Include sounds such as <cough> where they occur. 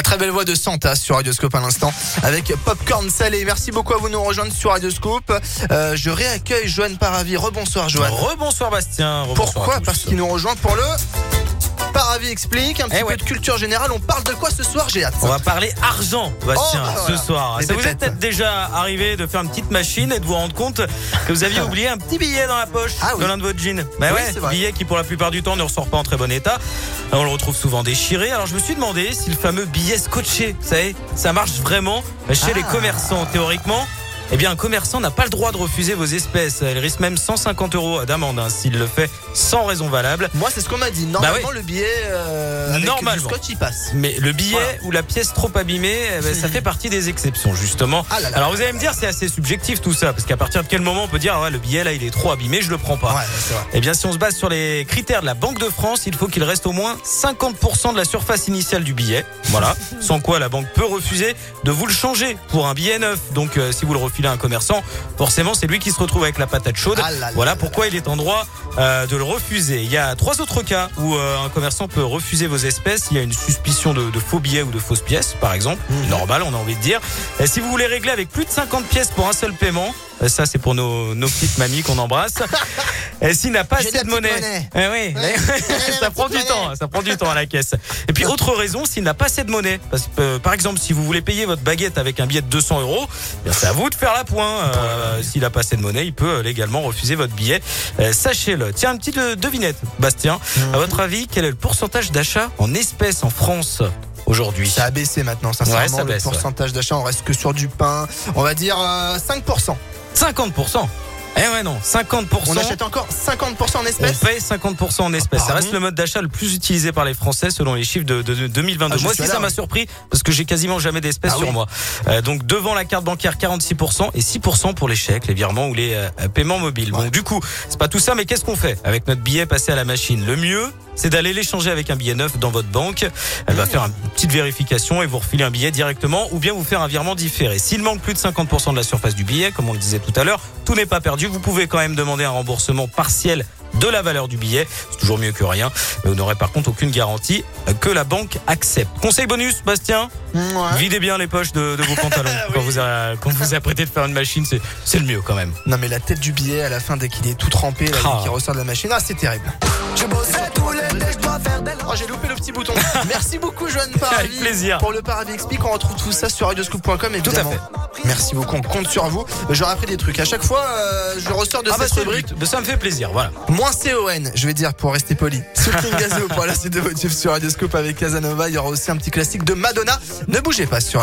La très belle voix de Santa sur Radioscope à l'instant avec Popcorn Salé. Merci beaucoup à vous de nous rejoindre sur Radioscope. Euh, je réaccueille Joanne Paravi. Rebonsoir Joanne. Rebonsoir Bastien. Pourquoi? Parce qu'il nous rejoint pour le Paravi explique un petit Eh peu ouais. de culture générale. On parle de quoi ce soir J'ai hâte. On va parler argent, Bastien, Oh, bah ce soir. Ça vous est peut-être déjà arrivé de faire une petite machine et de vous rendre compte que vous aviez <laughs> oublié un petit billet dans la poche Ah oui. l'un de vos jeans. Bah Oui, ouais, billet qui pour la plupart du temps ne ressort pas en très bon état. On le retrouve souvent déchiré. Alors je me suis demandé si le fameux billet scotché, vous savez, ça marche vraiment chez Ah. les commerçants théoriquement. Eh bien, un commerçant n'a pas le droit de refuser vos espèces. Il risque même 150 euros d'amende hein, s'il le fait sans raison valable. Moi, c'est ce qu'on m'a dit. Normalement, le billet euh, avec Normalement. du scotch, il passe. Mais le billet Voilà. ou la pièce trop abîmée, eh ben, ça fait partie des exceptions justement. Ah là là. Alors vous allez me dire c'est assez subjectif tout ça parce qu'à partir de quel moment on peut dire ah ouais, le billet là il est trop abîmé, je le prends pas. Ouais, c'est vrai. Eh bien si on se base sur les critères de la Banque de France, il faut qu'il reste au moins 50% de la surface initiale du billet. Voilà, <laughs> sans quoi la banque peut refuser de vous le changer pour un billet neuf. Donc euh, si vous le refilez à un commerçant, forcément c'est lui qui se retrouve avec la patate chaude. Ah là là voilà là pourquoi il est en droit euh, de le refuser. Il y a trois autres cas où euh, un commerçant peut refuser vos espèces. Il y a une suspicion de, de faux billets ou de fausses pièces, par exemple. Mhm. Normal, on a envie de dire. Et si vous voulez régler avec plus de 50 pièces pour un seul paiement, euh, ça c'est pour nos, nos petites mamies qu'on embrasse. <laughs> Et s'il n'a pas assez de monnaie, petite Eh oui, Ouais. <laughs> ça prend du temps, monnaie. ça prend du temps à la caisse. Et puis autre raison, s'il n'a pas assez de monnaie, parce que euh, par exemple si vous voulez payer votre baguette avec un billet de 200 euros, eh c'est à vous de faire la pointe. Euh, s'il n'a pas assez de monnaie, il peut euh, légalement refuser votre billet. Euh, Sachez-le. Tiens, une petite euh, devinette, Bastien. À votre avis, quel est le pourcentage d'achat en espèces en France aujourd'hui? Ça a baissé maintenant, sincèrement. Ouais, ça le baisse, ouais. pourcentage d'achat, on reste que sur du pain. On va dire euh, 5%. 50%. Eh ouais non, 50%. On achète encore 50% en On espèces? paye 50% en espèces. Ça reste le mode d'achat le plus utilisé par les Français selon les chiffres de, de- de 2022. Ah, moi aussi, ça m'a surpris parce que j'ai quasiment jamais d'espèces Ah sur oui. moi. Euh, donc devant la carte bancaire 46% et 6% pour les chèques, les virements ou les euh, paiements mobiles. Ouais. Bon, du coup, c'est pas tout ça, mais qu'est-ce qu'on fait? Avec notre billet passé à la machine Le mieux, c'est d'aller l'échanger avec un billet neuf dans votre banque. Elle va faire une petite vérification et vous refiler un billet directement ou bien vous faire un virement différé. S'il manque plus de 50% de la surface du billet, comme on le disait tout à l'heure, tout n'est pas perdu. Vous pouvez quand même demander un remboursement partiel de la valeur du billet. C'est toujours mieux que rien. Mais vous n'aurez par contre aucune garantie que la banque accepte. Conseil bonus, Bastien, Ouais. videz bien les poches de, de vos pantalons <laughs> quand vous a- quand vous apprêtez de faire une machine. C'est le mieux quand même. Non mais la tête du billet à la fin dès qu'il est tout trempé, là, Ah. dès qu'il ressort de la machine, ah c'est terrible. Oh j'ai loupé le petit bouton. <laughs> Merci beaucoup Joanne Paravi. Avec plaisir. Pour le Paravi Explique, on retrouve tout ça sur radioscoop.com évidemment. fait. Merci beaucoup, on compte sur vous. J'aurai appris des trucs. À chaque fois, euh, je ressors de Ah bah cette c'est le rubrique. Bah, ça me fait plaisir. Voilà. Moins CON, je vais dire pour rester poli. <laughs> Soutien Gazo pour la suite de votre sur Radioscope avec Casanova. Il y aura aussi un petit classique de Madonna. Ne bougez pas sur